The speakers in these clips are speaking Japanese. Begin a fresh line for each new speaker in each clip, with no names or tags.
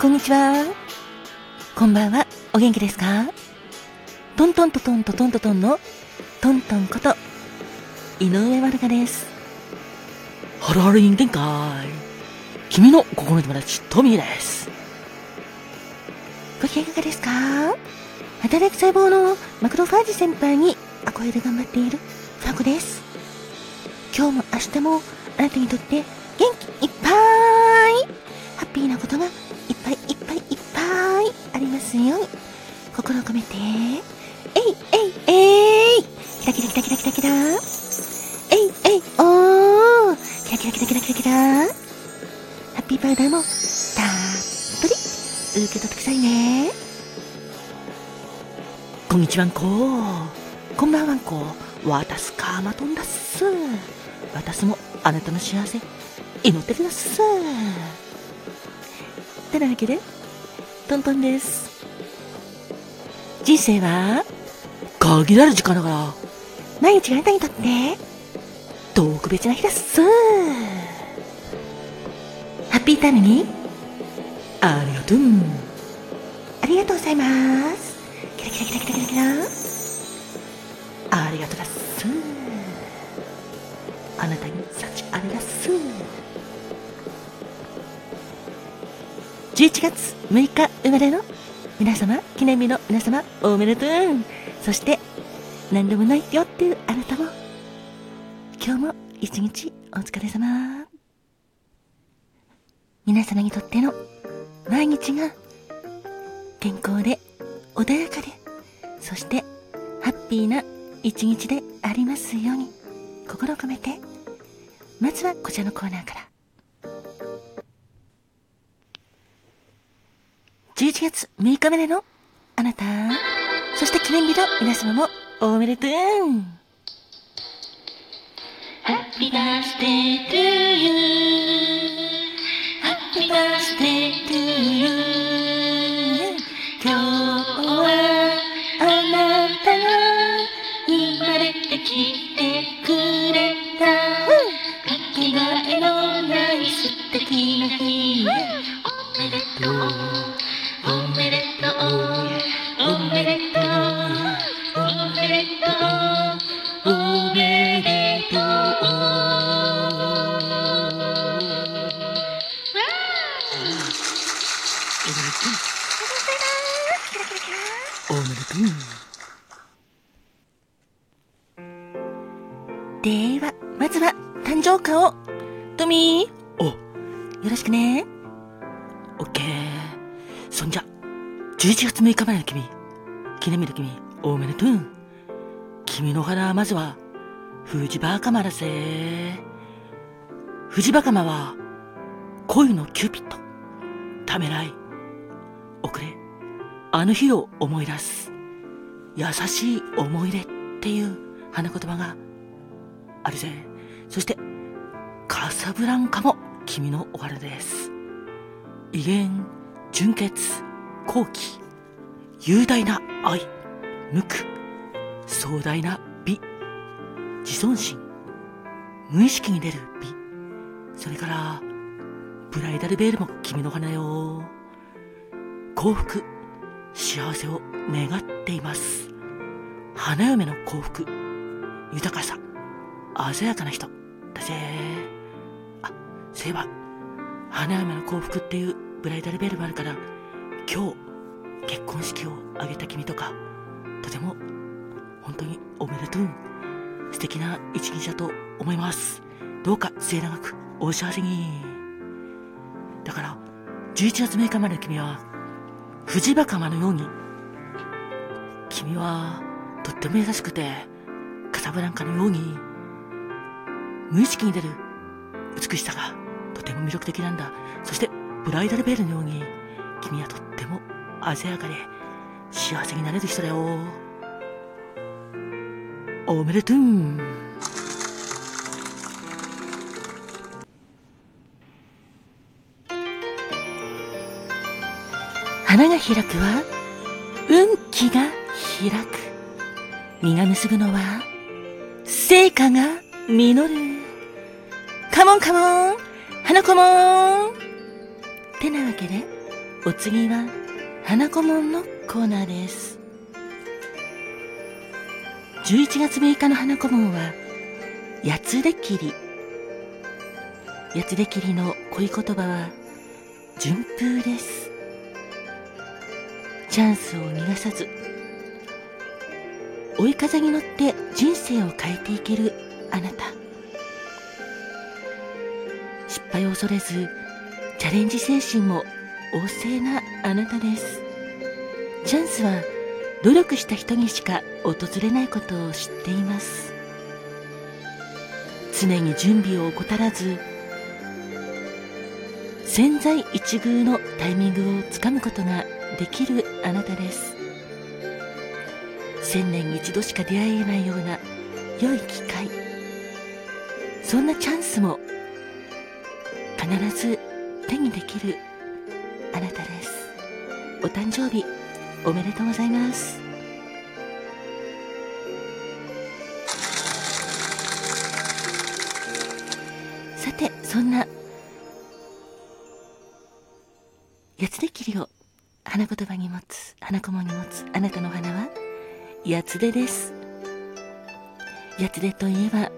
こんにちは。こんばんは。お元気ですか？トントントトントトントトンのトントンこと井上まるかです。
ハロハロ人間界。君の心の友達、トミーです。
ご機嫌いかがですか？働く細胞のマクロファージ先輩に憧れで頑張っているファコです。今日も明日もあなたにとって元気いっぱいハッピーなことがますよ。うに心を込めて。えいえいえい。キラキラキラキラキラキラ。えいえいおー。キラキラキラキラキラキラ。ハッピーパウダーもたっぷり。受け取ってくださいね。
こんにちはんこ。こんばんはんこ。わたすかまとんだっす。私もあなたの幸せ、祈ってるだっす。
てなわけでトントンです。人生は？
限られる時間だから、
毎日があなたにとって？特別な日だっす。ハッピータイムに？
ありがとう。
ありがとうございます。キラキラキラキラキラキラ。
ありがとうだっす。あなたに幸あれだっす。
11月6日生まれの皆様記念日の皆様おめでとう。そして何でもないよっていうあなたも今日も一日お疲れ様。皆様にとっての毎日が健康で穏やかでそしてハッピーな一日でありますように心を込めて。まずはこちらのコーナーから。1月6日までのあなた、そして記念日の皆様もおめでとう Happy birthday to you Happy birthday to you 今日誕生花をトミー
お、
よろしくね
オッケー。そんじゃ、11月6日までの君、記念日の君、おめでとう。君の花はまずは、藤バカマだぜ。藤バカマは、恋のキューピッド。ためらい。遅れ。あの日を思い出す。優しい思い出っていう花言葉があるぜ。そして、カサブランカも君のお花です。威厳、純潔、高貴、雄大な愛、無垢、壮大な美、自尊心、無意識に出る美、それから、ブライダルベールも君の花よ。幸福、幸せを願っています。花嫁の幸福、豊かさ、鮮やかな人、だぜ。あ、そういえば、花嫁の幸福っていうブライダルベルもあるから、今日、結婚式を挙げた君とか、とても、本当におめでとう。素敵な一日だと思います。どうか末永くお幸せに。だから、11月6日まで君は、藤バカマのように、君は、とっても優しくて、カサブランカのように、無意識に出る美しさがとても魅力的なんだ。そして、ブライダルベールのように、君はとっても鮮やかで幸せになれる人だよ。おめでとう。
花が開くは運気が開く実が結ぶのは成果が実るカモンカモン。花子もん。てなわけで
お次は花顧問のコーナーです。11月6日の花顧問は八つで切り。八つで切りの恋言葉は順風です。チャンスを逃がさず追い風に乗って人生を変えていけるあなた。失敗を恐れずチャレンジ精神も旺盛なあなたです。チャンスは努力した人にしか訪れないことを知っています。常に準備を怠らず千載一遇のタイミングをつかむことができるあなたです。千年に一度しか出会えないような良い機会。そんなチャンスも必ず手にできるあなたです。お誕生日おめでとうございます。さてそんな八つで切りを花言葉に持つ花駒に持つあなたの花は八つでです。八つでといえば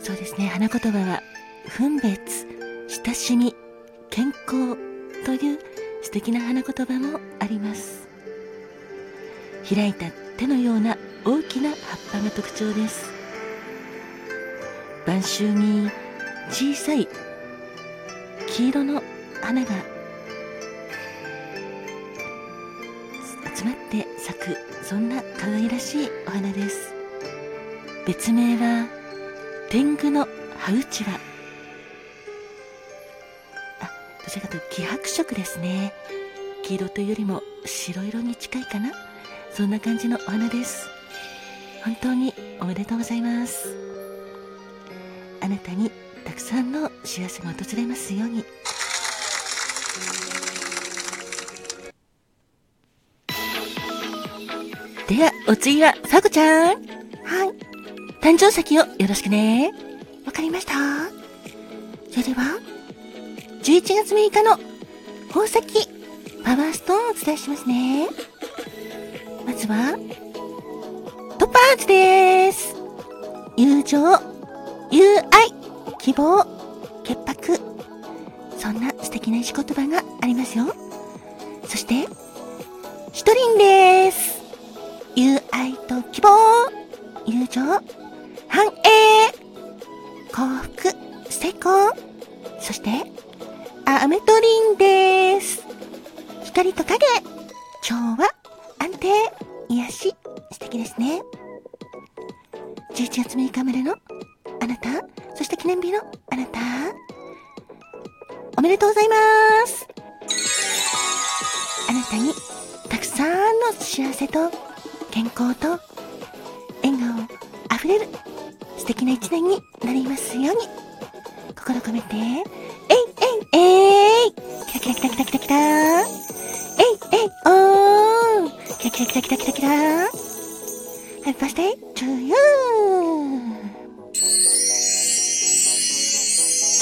そうですね。花言葉は分別親しみ健康という素敵な花言葉もあります。開いた手のような大きな葉っぱが特徴です。晩秋に小さい黄色の花が集まって咲くそんな可愛らしいお花です。別名は天狗の葉うちわあどちらかというと気白色ですね。黄色というよりも白色に近いかな。そんな感じのお花です。本当におめでとうございます。あなたにたくさんの幸せが訪れますように。ではお次はさこちゃん。誕生石をよろしくね
わかりましたそれでは、11月6日の宝石パワーストーンをお伝えしますね。まずは、トパーズです。友情、友愛、希望、潔白。そんな素敵な石言葉がありますよ。そして、シトリンです。友愛と希望、友情、繁栄、幸福、成功。そして、アメトリンです。光と影、調和、安定、癒し、素敵ですね。11月6日までのあなた、そして記念日のあなた、おめでとうございます。あなたにたくさんの幸せと健康と笑顔あふれる敵な一年になりますように。心込めて。えいえいえい。キラキラキラキラキラキラ。えいえいおーキラキラキラキラキラキラ。Happy birthday to you! そ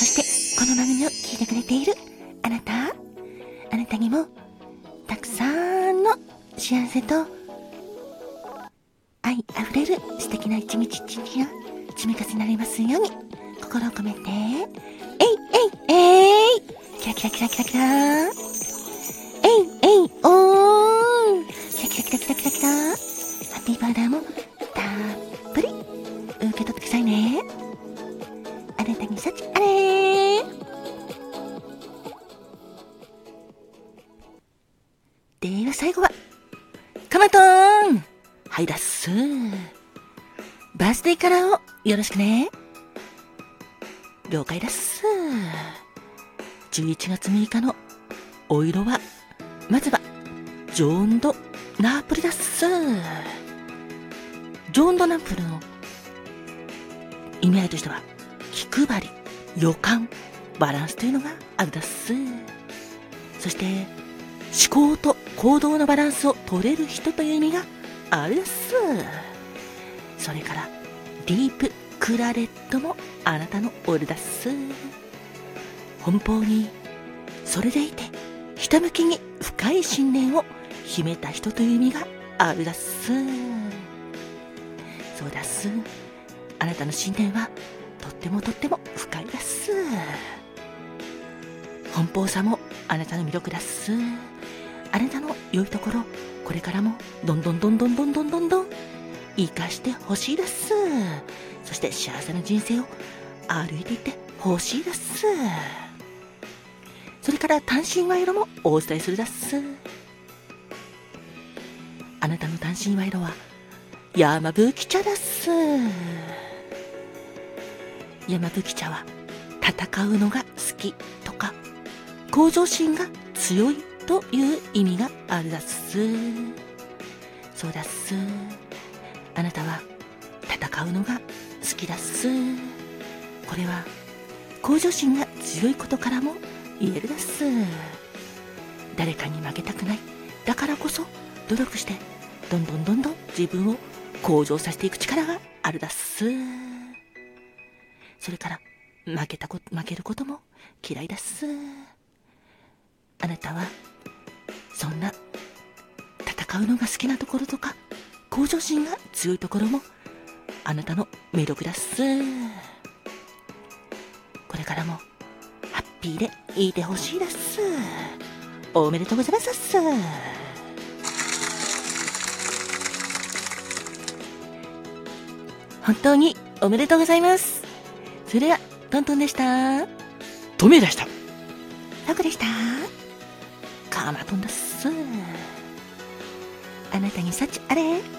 して、この番組を聞いてくれているあなた、あなたにも、たくさんの幸せと、愛あふれる素敵な一日一日が積み重ねられますように、心を込めて、えいえいえい。キラキラキラキラキラ。えいえいおーキラキラキラキラキラキラ。ハッピーバーダーもたっぷり。受け取ってくださいね。あなたに幸あれ。では最後は、
カマトーン。はいだっす。バースデーカラーをよろしくね。了解だっす11月6日のお色はまずはジョーンドナープルだっす。ジョーンドナープルの意味合いとしては気配り予感バランスというのがあるだっす。そして思考と行動のバランスを取れる人という意味があるっす。それからディープクラレットもあなたのオルだっす奔放にそれでいて、ひたむきに深い信念を秘めた人という意味があるだっす。そうだっす。あなたの信念はとってもとっても深いだっす。奔放さもあなたの魅力だっす。あなたの良いところ、これからもどんどんどんどんどんどんどんどん生かしてほしいです。そして幸せな人生を歩いていってほしいです。それから単身賄賂もお伝えするだす。あなたの単身賄賂は山吹茶だす。山吹茶は戦うのが好きとか向上心が強いという意味があるだす。そうだす。あなたは戦うのが好きだっす。これは向上心が強いことからも言えるだっす。誰かに負けたくない。だからこそ努力してどんどんどんどん自分を向上させていく力があるだっす。それから負けたこ負けることも嫌いだっす。あなたはそんな戦うのが好きなところとか向上心が強いところもあなたの魅力だっすこれからもハッピーでいてほしいです。おめでとうございますっす。本当におめでとうございます。それではトントンでした。
トメでした。
ファクでした。
カマトンだっす。
あなたに幸あれ。